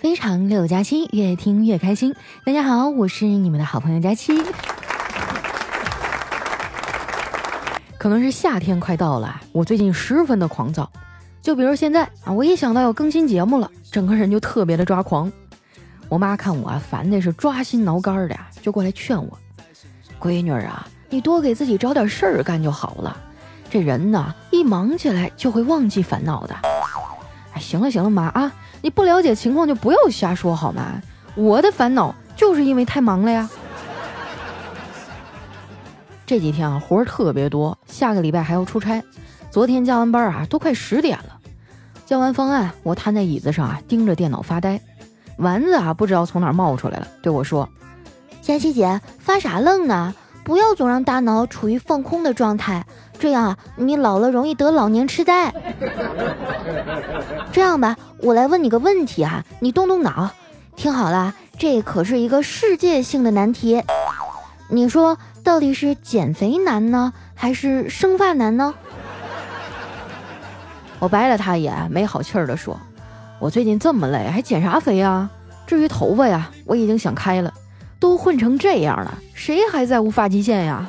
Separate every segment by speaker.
Speaker 1: 非常六加七，越听越开心。大家好，我是你们的好朋友佳期。可能是夏天快到了，我最近十分的狂躁。就比如现在啊，我一想到要更新节目了，整个人就特别的抓狂。我妈看我啊，烦的是抓心挠肝的，就过来劝我：“闺女啊，你多给自己找点事儿干就好了。这人呢，一忙起来就会忘记烦恼的。”哎，行了行了，妈啊。你不了解情况就不要瞎说好吗？我的烦恼就是因为太忙了呀。这几天啊活儿特别多，下个礼拜还要出差。昨天加完班啊都快十点了，交完方案，我瘫在椅子上啊盯着电脑发呆。丸子啊不知道从哪冒出来了，对我说：“
Speaker 2: 佳琪姐发啥愣呢？不要总让大脑处于放空的状态。”这样啊，你老了容易得老年痴呆。这样吧，我来问你个问题啊，你动动脑，听好了，这可是一个世界性的难题。你说到底是减肥难呢，还是生发难呢？
Speaker 1: 我白了他一眼，没好气儿的说：“我最近这么累，还减啥肥啊？至于头发呀，我已经想开了，都混成这样了，谁还在乎发际线呀？”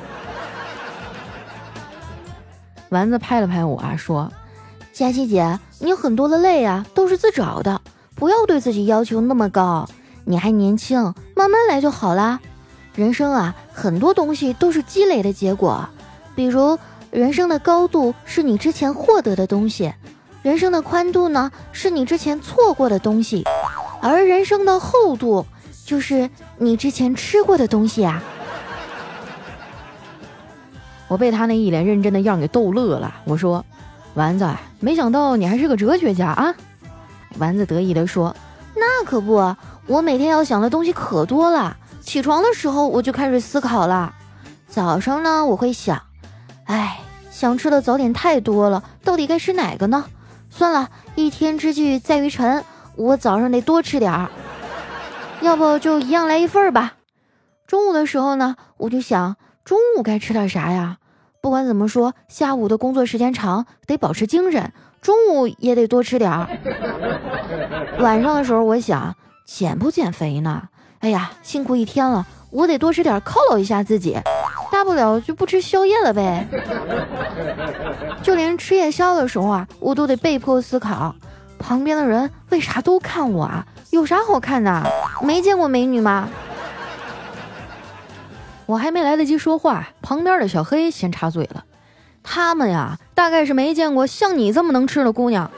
Speaker 1: 丸子拍了拍我啊，说：“
Speaker 2: 佳琪姐，你很多的累啊，都是自找的，不要对自己要求那么高。你还年轻，慢慢来就好啦。人生啊，很多东西都是积累的结果。比如，人生的高度是你之前获得的东西，人生的宽度呢，是你之前错过的东西，而人生的厚度，就是你之前吃过的东西啊。”
Speaker 1: 我被他那一脸认真的样给逗乐了。我说：“丸子，没想到你还是个哲学家啊！”丸子得意地说：“
Speaker 2: 那可不，我每天要想的东西可多了。起床的时候我就开始思考了。早上呢，我会想，哎，想吃的早点太多了，到底该吃哪个呢？算了，一天之计在于晨，我早上得多吃点儿。要不就一样来一份儿吧。中午的时候呢，我就想，中午该吃点啥呀？”不管怎么说，下午的工作时间长，得保持精神，中午也得多吃点儿。晚上的时候，我想减不减肥呢？哎呀，辛苦一天了，我得多吃点犒劳一下自己，大不了就不吃宵夜了呗。就连吃夜宵的时候啊，我都得被迫思考，旁边的人为啥都看我啊？有啥好看的？没见过美女吗？
Speaker 1: 我还没来得及说话，旁边的小黑先插嘴了。他们呀，大概是没见过像你这么能吃的姑娘。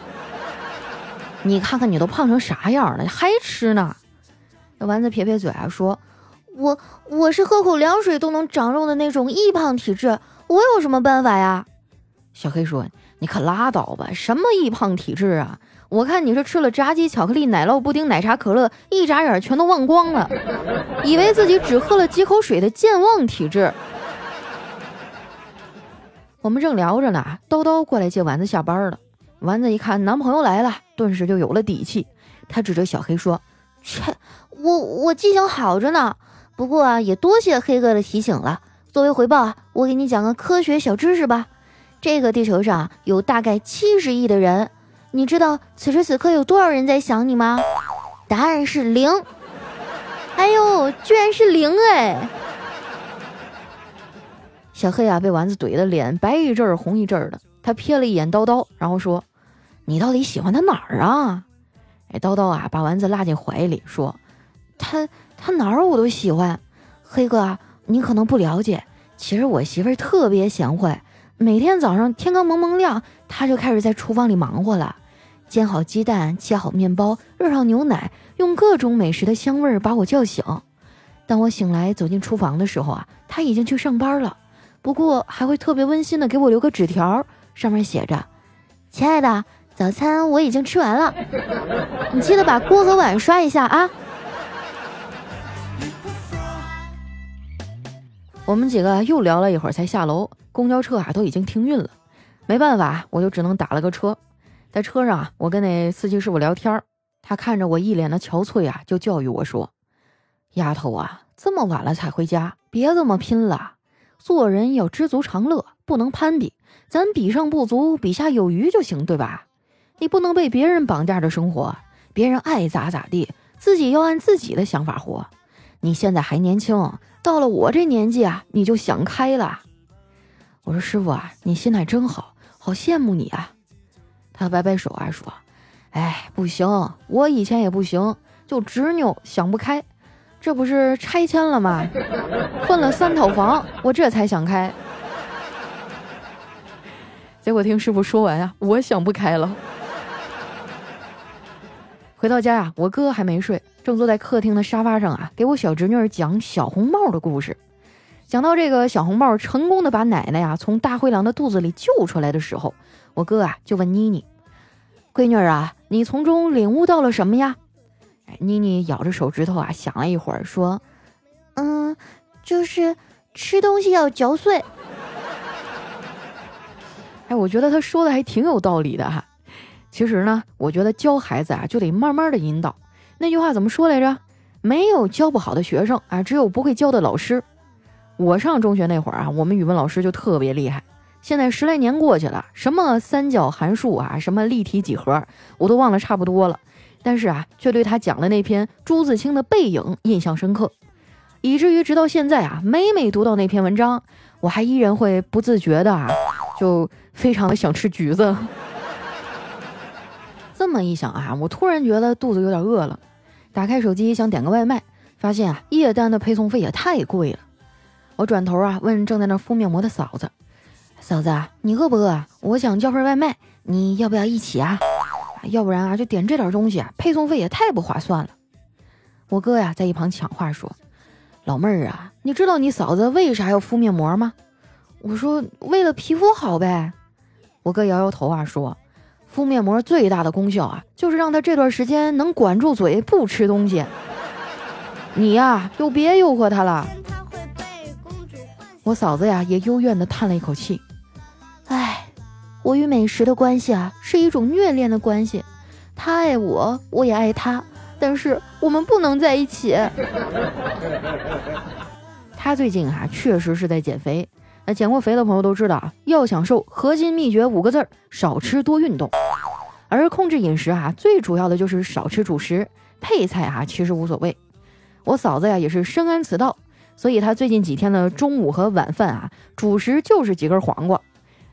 Speaker 1: 你看看你都胖成啥样了，还吃呢？那丸子撇撇嘴啊，说：“
Speaker 2: 我我是喝口凉水都能长肉的那种易胖体质，我有什么办法呀？”
Speaker 1: 小黑说：“你可拉倒吧，什么易胖体质啊？”我看你是吃了炸鸡、巧克力、奶酪布丁、奶茶、可乐，一眨眼全都忘光了，以为自己只喝了几口水的健忘体质。我们正聊着呢，叨叨过来接丸子下班了。丸子一看男朋友来了，顿时就有了底气。他指着小黑说：“
Speaker 2: 切，我我记性好着呢。不过啊，也多谢黑哥的提醒了。作为回报啊，我给你讲个科学小知识吧。这个地球上有大概七十亿的人。”你知道此时此刻有多少人在想你吗？答案是零。哎呦，居然是零哎！
Speaker 1: 小黑啊，被丸子怼的脸白一阵儿红一阵儿的。他瞥了一眼叨叨，然后说：“你到底喜欢他哪儿啊？”哎，叨叨啊，把丸子拉进怀里说：“他他哪儿我都喜欢。黑哥，你可能不了解，其实我媳妇儿特别贤惠，每天早上天刚蒙蒙亮，他就开始在厨房里忙活了。”煎好鸡蛋，切好面包，热上牛奶，用各种美食的香味儿把我叫醒。当我醒来走进厨房的时候啊，他已经去上班了。不过还会特别温馨的给我留个纸条，上面写着：“亲爱的，早餐我已经吃完了，你记得把锅和碗刷一下啊。”我们几个又聊了一会儿才下楼，公交车啊都已经停运了，没办法，我就只能打了个车。在车上啊，我跟那司机师傅聊天他看着我一脸的憔悴啊，就教育我说：“丫头啊，这么晚了才回家，别这么拼了。做人要知足常乐，不能攀比，咱比上不足，比下有余就行，对吧？你不能被别人绑架着生活，别人爱咋咋地，自己要按自己的想法活。你现在还年轻，到了我这年纪啊，你就想开了。我说师傅啊，你心态真好，好羡慕你啊。他摆摆手啊说：“哎，不行，我以前也不行，就执拗，想不开。这不是拆迁了吗？混了三套房，我这才想开。结果听师傅说完啊，我想不开了。回到家呀，我哥还没睡。”正坐在客厅的沙发上啊，给我小侄女讲小红帽的故事。讲到这个小红帽成功的把奶奶呀从大灰狼的肚子里救出来的时候，我哥啊就问妮妮：“闺女啊，你从中领悟到了什么呀？”哎，妮妮咬着手指头啊，想了一会儿，说：“
Speaker 2: 嗯，就是吃东西要嚼碎。”
Speaker 1: 哎，我觉得他说的还挺有道理的哈。其实呢，我觉得教孩子啊，就得慢慢的引导。那句话怎么说来着？没有教不好的学生啊，只有不会教的老师。我上中学那会儿啊，我们语文老师就特别厉害。现在十来年过去了，什么三角函数啊，什么立体几何，我都忘了差不多了。但是啊，却对他讲的那篇朱自清的《背影》印象深刻，以至于直到现在啊，每每读到那篇文章，我还依然会不自觉的啊，就非常的想吃橘子。这么一想啊，我突然觉得肚子有点饿了。打开手机想点个外卖，发现啊，夜单的配送费也太贵了。我转头啊问正在那敷面膜的嫂子：“嫂子，你饿不饿？我想叫份外卖，你要不要一起啊？要不然啊就点这点东西啊，配送费也太不划算了。”我哥呀在一旁抢话说：“老妹儿啊，你知道你嫂子为啥要敷面膜吗？”我说：“为了皮肤好呗。”我哥摇摇头啊说。敷面膜最大的功效啊，就是让他这段时间能管住嘴，不吃东西。你呀，就别诱惑他了。我嫂子呀，也幽怨的叹了一口气。
Speaker 2: 唉，我与美食的关系啊，是一种虐恋的关系。他爱我，我也爱他，但是我们不能在一起。
Speaker 1: 他最近啊，确实是在减肥。那减过肥的朋友都知道啊，要想瘦，核心秘诀五个字儿：少吃多运动。而控制饮食啊，最主要的就是少吃主食，配菜啊其实无所谓。我嫂子呀也是深谙此道，所以他最近几天的中午和晚饭啊，主食就是几根黄瓜，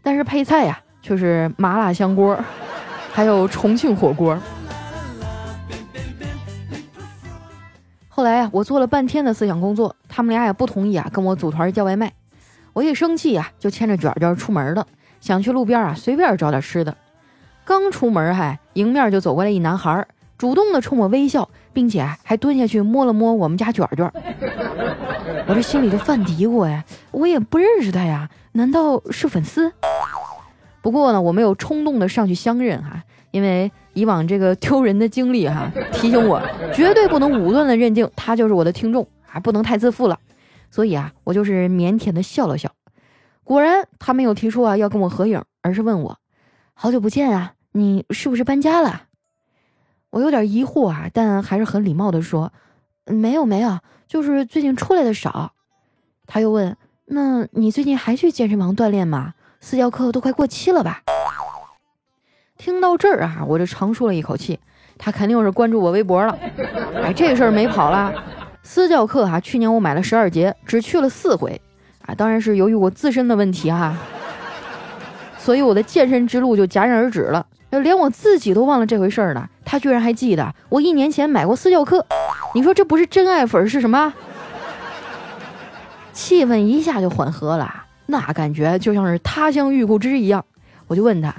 Speaker 1: 但是配菜呀却是麻辣香锅，还有重庆火锅。后来啊，我做了半天的思想工作，他们俩也不同意啊，跟我组团叫外卖。我一生气呀，就牵着卷卷出门了，想去路边啊随便找点吃的。刚出门，还迎面就走过来一男孩，主动的冲我微笑，并且还蹲下去摸了摸我们家卷卷。我这心里就犯嘀咕呀，我也不认识他呀，难道是粉丝？不过呢，我没有冲动的上去相认哈，因为以往这个丢人的经历哈，提醒我绝对不能武断的认定他就是我的听众，还不能太自负了。所以啊，我就是腼腆的笑了笑。果然，他没有提出啊要跟我合影，而是问我：“好久不见啊，你是不是搬家了？”我有点疑惑啊，但还是很礼貌的说：“没有没有，就是最近出来的少。”他又问：“那你最近还去健身房锻炼吗？私教课都快过期了吧？”听到这儿啊，我就长舒了一口气。他肯定是关注我微博了。哎，这事儿没跑了。私教课哈，去年我买了十二节，只去了四回，啊，当然是由于我自身的问题哈，所以我的健身之路就戛然而止了。连我自己都忘了这回事儿了，他居然还记得我一年前买过私教课，你说这不是真爱粉是什么？气氛一下就缓和了，那感觉就像是他乡遇故知一样。我就问他：“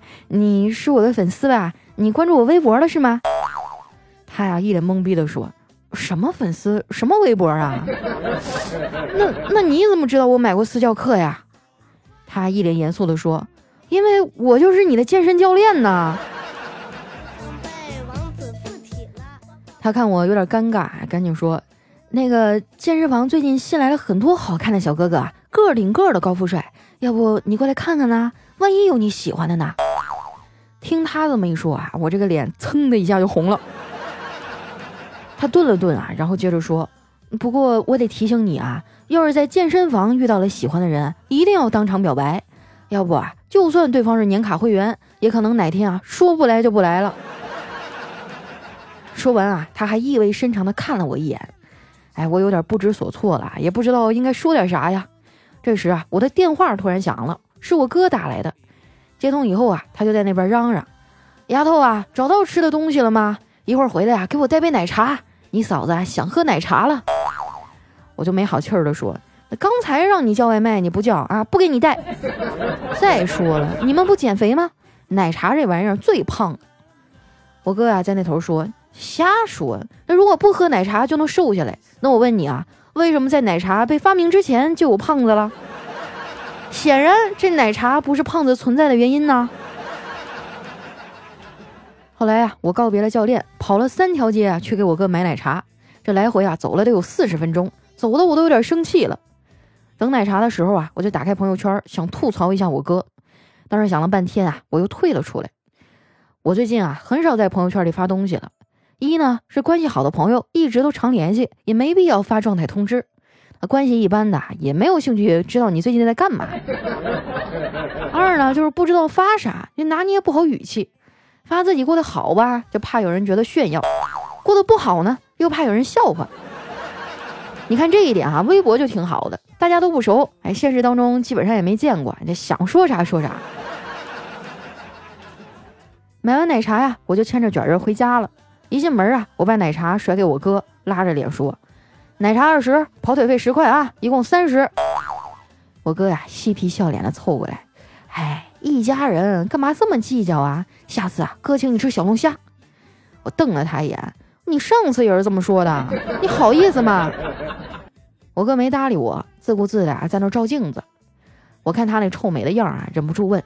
Speaker 1: 你是我的粉丝吧？你关注我微博了是吗？”他呀一脸懵逼的说。什么粉丝？什么微博啊？那那你怎么知道我买过私教课呀？他一脸严肃的说：“因为我就是你的健身教练呐。”他看我有点尴尬，赶紧说：“那个健身房最近新来了很多好看的小哥哥，个顶个的高富帅，要不你过来看看呢？万一有你喜欢的呢？”听他这么一说啊，我这个脸噌的一下就红了。他顿了顿啊，然后接着说：“不过我得提醒你啊，要是在健身房遇到了喜欢的人，一定要当场表白，要不啊，就算对方是年卡会员，也可能哪天啊说不来就不来了。”说完啊，他还意味深长地看了我一眼。哎，我有点不知所措了，也不知道应该说点啥呀。这时啊，我的电话突然响了，是我哥打来的。接通以后啊，他就在那边嚷嚷：“丫头啊，找到吃的东西了吗？一会儿回来啊，给我带杯奶茶。你嫂子啊想喝奶茶了。”我就没好气儿的说：“刚才让你叫外卖你不叫啊，不给你带。再说了，你们不减肥吗？奶茶这玩意儿最胖。”我哥呀在那头说：“瞎说，那如果不喝奶茶就能瘦下来？那我问你啊。”为什么在奶茶被发明之前就有胖子了？显然，这奶茶不是胖子存在的原因呢。后来呀，我告别了教练，跑了三条街啊，去给我哥买奶茶。这来回啊，走了得有四十分钟，走的我都有点生气了。等奶茶的时候啊，我就打开朋友圈，想吐槽一下我哥。但是想了半天啊，我又退了出来。我最近啊，很少在朋友圈里发东西了。一呢是关系好的朋友一直都常联系，也没必要发状态通知；关系一般的也没有兴趣知道你最近在干嘛。二呢就是不知道发啥，也拿捏不好语气，发自己过得好吧，就怕有人觉得炫耀；过得不好呢，又怕有人笑话。你看这一点啊，微博就挺好的，大家都不熟，哎，现实当中基本上也没见过，这想说啥说啥。买完奶茶呀，我就牵着卷儿回家了。一进门啊，我把奶茶甩给我哥，拉着脸说：“奶茶二十，跑腿费十块啊，一共三十。”我哥呀，嬉皮笑脸的凑过来：“哎，一家人干嘛这么计较啊？下次啊，哥请你吃小龙虾。”我瞪了他一眼：“你上次也是这么说的，你好意思吗？”我哥没搭理我，自顾自的在那照镜子。我看他那臭美的样啊，忍不住问：“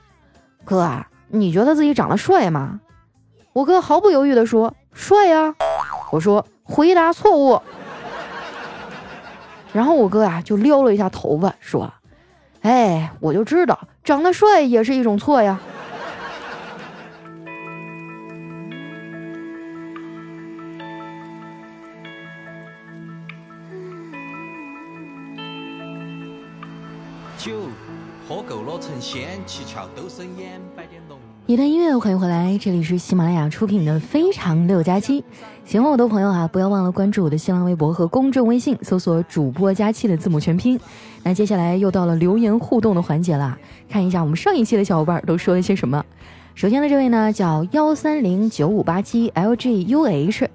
Speaker 1: 哥啊，你觉得自己长得帅吗？”我哥毫不犹豫地说。帅呀！我说回答错误。然后我哥呀就撩了一下头发，说：“哎，我就知道长得帅也是一种错呀。”七窍都生烟，摆点龙一段音乐，欢迎回来，这里是喜马拉雅出品的《非常六加七》。喜欢我的朋友啊，不要忘了关注我的新浪微博和公众微信，搜索“主播加七”的字母全拼。那接下来又到了留言互动的环节了，看一下我们上一期的小伙伴都说了些什么。首先的这位呢，叫幺三零九五八七 LGUH，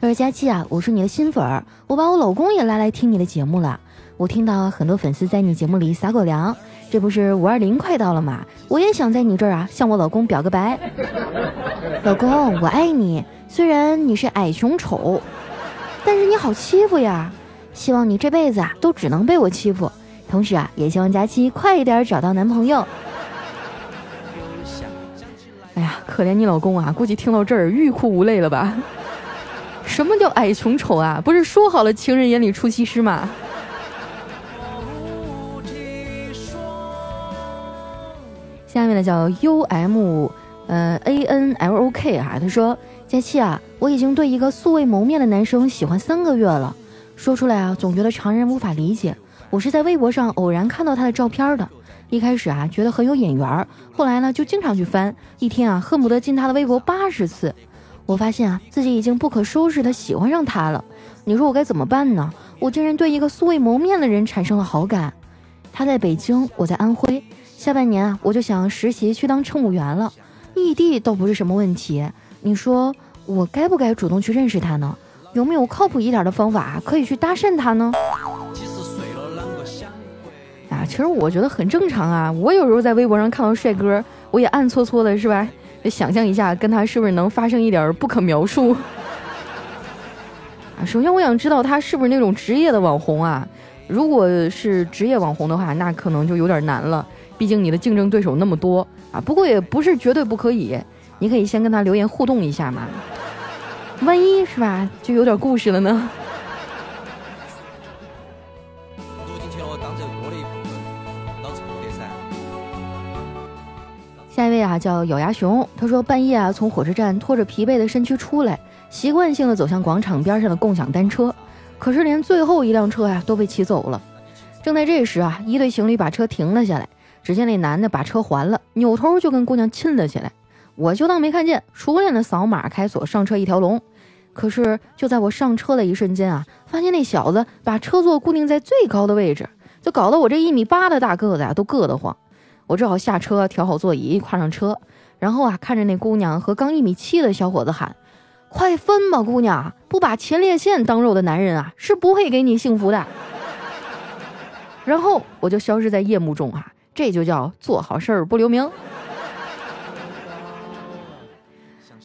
Speaker 1: 他说：“佳期啊，我是你的新粉，我把我老公也拉来听你的节目了。我听到很多粉丝在你节目里撒狗粮。”这不是五二零快到了吗？我也想在你这儿啊，向我老公表个白。老公，我爱你。虽然你是矮穷丑，但是你好欺负呀。希望你这辈子啊，都只能被我欺负。同时啊，也希望佳期快一点找到男朋友。哎呀，可怜你老公啊，估计听到这儿欲哭无泪了吧？什么叫矮穷丑啊？不是说好了情人眼里出西施吗？下面的叫 U M，呃 A N L O K 哈，他说佳期啊，我已经对一个素未谋面的男生喜欢三个月了，说出来啊，总觉得常人无法理解。我是在微博上偶然看到他的照片的，一开始啊觉得很有眼缘，后来呢就经常去翻，一天啊恨不得进他的微博八十次。我发现啊自己已经不可收拾的喜欢上他了，你说我该怎么办呢？我竟然对一个素未谋面的人产生了好感。他在北京，我在安徽。下半年啊，我就想实习去当乘务员了，异地倒不是什么问题。你说我该不该主动去认识他呢？有没有靠谱一点的方法可以去搭讪他呢？啊，其实我觉得很正常啊。我有时候在微博上看到帅哥，我也暗搓搓的，是吧？就想象一下跟他是不是能发生一点不可描述。啊，首先我想知道他是不是那种职业的网红啊？如果是职业网红的话，那可能就有点难了。毕竟你的竞争对手那么多啊，不过也不是绝对不可以，你可以先跟他留言互动一下嘛，万一是吧，就有点故事了呢。下一位啊，叫咬牙熊，他说半夜啊从火车站拖着疲惫的身躯出来，习惯性的走向广场边上的共享单车，可是连最后一辆车呀都被骑走了。正在这时啊，一对情侣把车停了下来。只见那男的把车还了，扭头就跟姑娘亲了起来。我就当没看见，熟练的扫码开锁上车一条龙。可是就在我上车的一瞬间啊，发现那小子把车座固定在最高的位置，就搞得我这一米八的大个子啊都硌得慌。我只好下车，调好座椅，跨上车，然后啊看着那姑娘和刚一米七的小伙子喊：“快分吧，姑娘！不把前列腺当肉的男人啊，是不会给你幸福的。”然后我就消失在夜幕中啊，这就叫做好事儿不留名。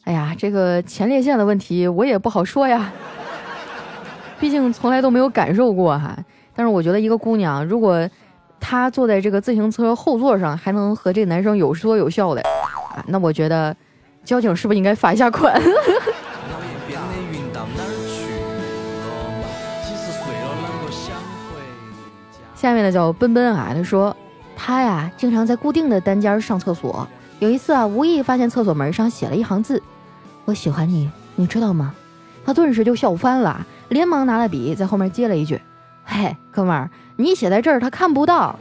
Speaker 1: 哎呀，这个前列腺的问题我也不好说呀，毕竟从来都没有感受过哈。但是我觉得一个姑娘，如果她坐在这个自行车后座上，还能和这男生有说有笑的啊，那我觉得交警是不是应该罚一下款？下面的叫奔奔啊，他说他呀经常在固定的单间上厕所，有一次啊无意发现厕所门上写了一行字。我喜欢你，你知道吗？他顿时就笑翻了，连忙拿了笔在后面接了一句：“ 嘿，哥们儿，你写在这儿，他看不到。”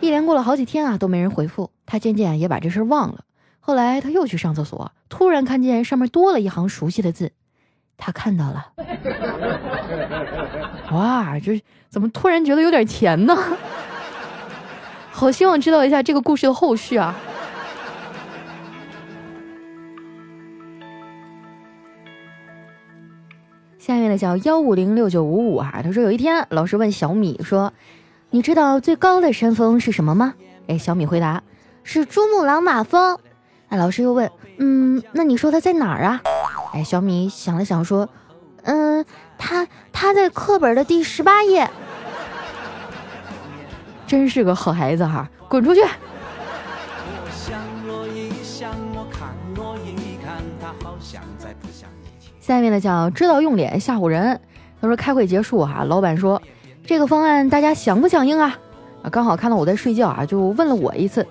Speaker 1: 一连过了好几天啊，都没人回复，他渐渐也把这事忘了。后来他又去上厕所，突然看见上面多了一行熟悉的字，他看到了。哇，这怎么突然觉得有点甜呢？好希望知道一下这个故事的后续啊！下面的叫幺五零六九五五啊，他说有一天老师问小米说：“你知道最高的山峰是什么吗？”哎，小米回答：“是珠穆朗玛峰。”哎，老师又问：“嗯，那你说它在哪儿啊？”哎，小米想了想说：“嗯，它它在课本的第十八页。”真是个好孩子哈，滚出去！下面的叫知道用脸吓唬人。他说开会结束哈，老板说这个方案大家响不响应啊？啊，刚好看到我在睡觉啊，就问了我一次。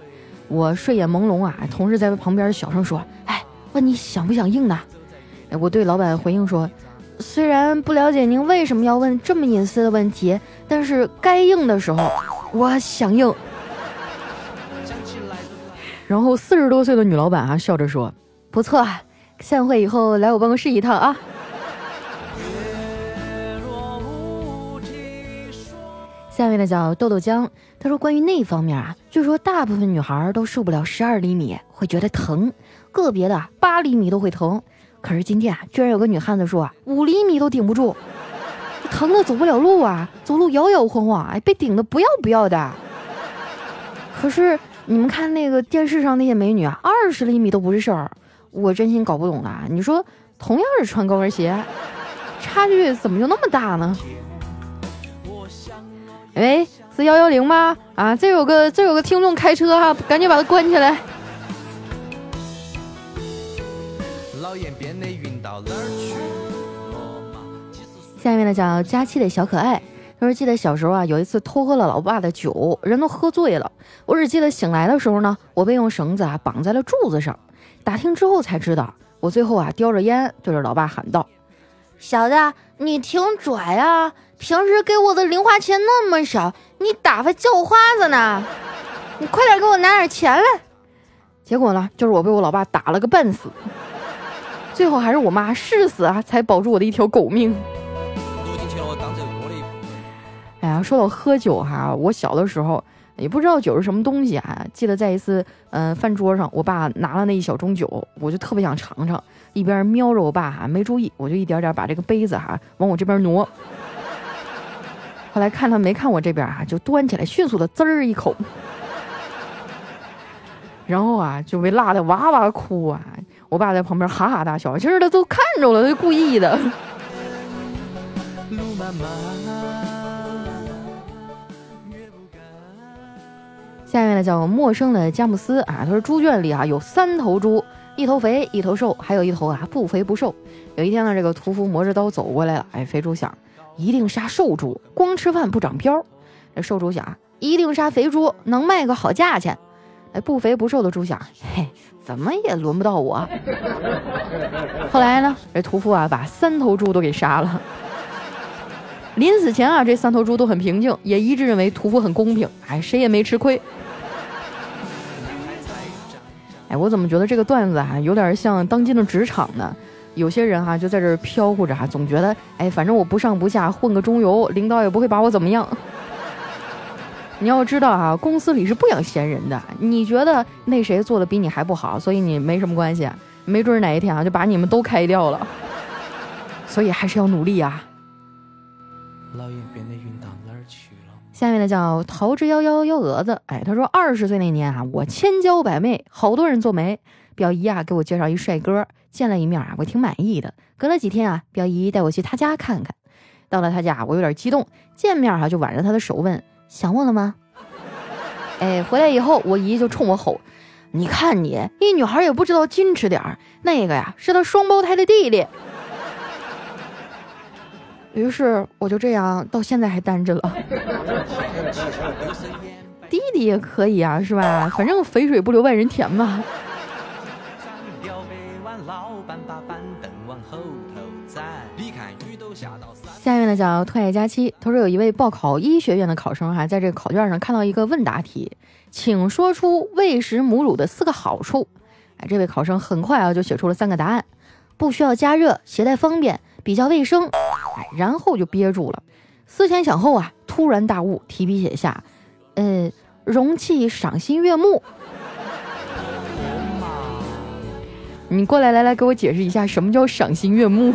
Speaker 1: 我睡眼朦胧啊，同事在旁边小声说：“哎，问你响不响应呢？”，我对老板回应说：“虽然不了解您为什么要问这么隐私的问题，但是该应的时候我响应。”然后四十多岁的女老板啊笑着说：“不错。”散会以后来我办公室一趟啊！下面的叫豆豆浆，他说关于那方面啊，据说大部分女孩都受不了十二厘米，会觉得疼，个别的八厘米都会疼。可是今天啊，居然有个女汉子说啊，五厘米都顶不住，疼的走不了路啊，走路摇摇晃晃，哎，被顶的不要不要的。可是你们看那个电视上那些美女啊，二十厘米都不是事儿。我真心搞不懂了，你说同样是穿高跟鞋，差距怎么就那么大呢？喂，是幺幺零吗？啊，这有个这有个听众开车哈，赶紧把它关起来。下面呢叫佳期的小可爱，他说记得小时候啊，有一次偷喝了老爸的酒，人都喝醉了，我只记得醒来的时候呢，我被用绳子啊绑在了柱子上。打听之后才知道，我最后啊叼着烟对着老爸喊道：“
Speaker 2: 小子，你挺拽啊！平时给我的零花钱那么少，你打发叫花子呢？你快点给我拿点钱来！”
Speaker 1: 结果呢，就是我被我老爸打了个半死，最后还是我妈誓死啊才保住我的一条狗命。说到喝酒哈，我小的时候。也不知道酒是什么东西啊！记得在一次，嗯，饭桌上，我爸拿了那一小盅酒，我就特别想尝尝。一边瞄着我爸哈，没注意，我就一点点把这个杯子哈往我这边挪。后来看他没看我这边啊，就端起来，迅速的滋儿一口，然后啊就被辣的哇哇哭啊！我爸在旁边哈哈大笑，其实他都看着了，他故意的。下面呢叫陌生的佳木斯啊，他说猪圈里啊有三头猪，一头肥，一头瘦，还有一头啊不肥不瘦。有一天呢，这个屠夫磨着刀走过来了，哎，肥猪想一定杀瘦猪，光吃饭不长膘。这瘦猪想一定杀肥猪，能卖个好价钱。哎，不肥不瘦的猪想，嘿，怎么也轮不到我。后来呢，这屠夫啊把三头猪都给杀了。临死前啊，这三头猪都很平静，也一致认为屠夫很公平，哎，谁也没吃亏。哎，我怎么觉得这个段子啊，有点像当今的职场呢？有些人哈就在这儿飘忽着哈，总觉得哎，反正我不上不下，混个中游，领导也不会把我怎么样。你要知道啊，公司里是不养闲人的。你觉得那谁做的比你还不好，所以你没什么关系，没准哪一天啊就把你们都开掉了。所以还是要努力啊。下面的叫桃之夭夭幺蛾子，哎，他说二十岁那年啊，我千娇百媚，好多人做媒。表姨啊给我介绍一帅哥，见了一面啊，我挺满意的。隔了几天啊，表姨带我去他家看看。到了他家，我有点激动，见面哈就挽着他的手问。想我了吗？哎，回来以后，我姨就冲我吼：“你看你，一女孩也不知道矜持点儿。那个呀，是他双胞胎的弟弟。”于是我就这样到现在还单着了。弟弟也可以啊，是吧？反正肥水不流外人田嘛。下面呢叫特爱佳期，他说有一位报考医学院的考生哈，在这个考卷上看到一个问答题，请说出喂食母乳的四个好处。哎，这位考生很快啊就写出了三个答案：不需要加热，携带方便，比较卫生。哎，然后就憋住了，思前想后啊，突然大悟，提笔写下：呃，容器赏心悦目。你过来，来来，给我解释一下什么叫赏心悦目。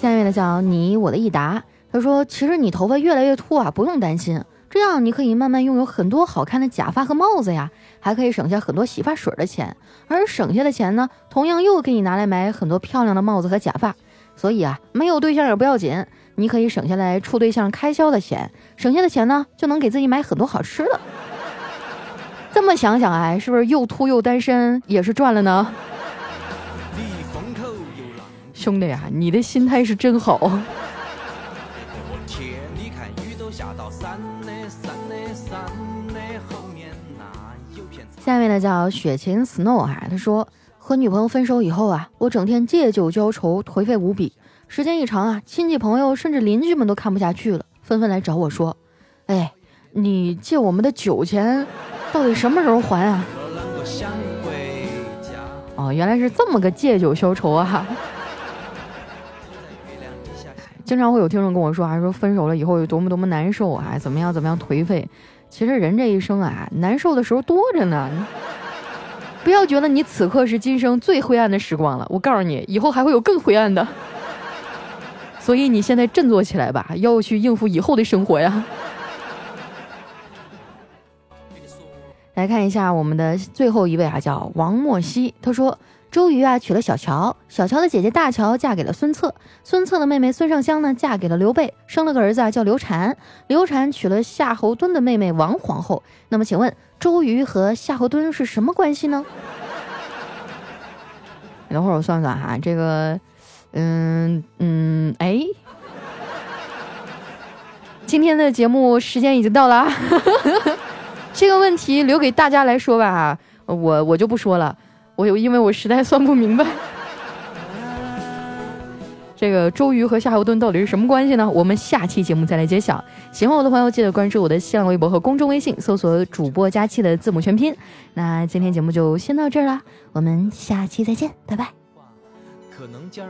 Speaker 1: 下面的叫你我的益达，他说：“其实你头发越来越秃啊，不用担心，这样你可以慢慢拥有很多好看的假发和帽子呀，还可以省下很多洗发水的钱。而省下的钱呢，同样又可以拿来买很多漂亮的帽子和假发。所以啊，没有对象也不要紧，你可以省下来处对象开销的钱，省下的钱呢，就能给自己买很多好吃的。这么想想哎，是不是又秃又单身也是赚了呢？”兄弟啊，你的心态是真好。下面呢叫雪晴 Snow 啊，他说和女朋友分手以后啊，我整天借酒浇愁，颓废无比。时间一长啊，亲戚朋友甚至邻居们都看不下去了，纷纷来找我说：“哎，你借我们的酒钱，到底什么时候还啊？”哦，原来是这么个借酒消愁啊。经常会有听众跟我说啊，说分手了以后有多么多么难受啊，怎么样怎么样颓废。其实人这一生啊，难受的时候多着呢。不要觉得你此刻是今生最灰暗的时光了，我告诉你，以后还会有更灰暗的。所以你现在振作起来吧，要去应付以后的生活呀。来看一下我们的最后一位啊，叫王莫西，他说。周瑜啊娶了小乔，小乔的姐姐大乔嫁给了孙策，孙策的妹妹孙尚香呢嫁给了刘备，生了个儿子啊叫刘禅，刘禅娶了夏侯惇的妹妹王皇后。那么请问周瑜和夏侯惇是什么关系呢？等会儿我算算哈，这个，嗯嗯，哎，今天的节目时间已经到了，这个问题留给大家来说吧，我我就不说了。我有，因为我实在算不明白，这个周瑜和夏侯惇到底是什么关系呢？我们下期节目再来揭晓。喜欢我的朋友，记得关注我的新浪微博和公众微信，搜索主播佳期的字母全拼。那今天节目就先到这儿啦，我们下期再见，拜拜。可能今儿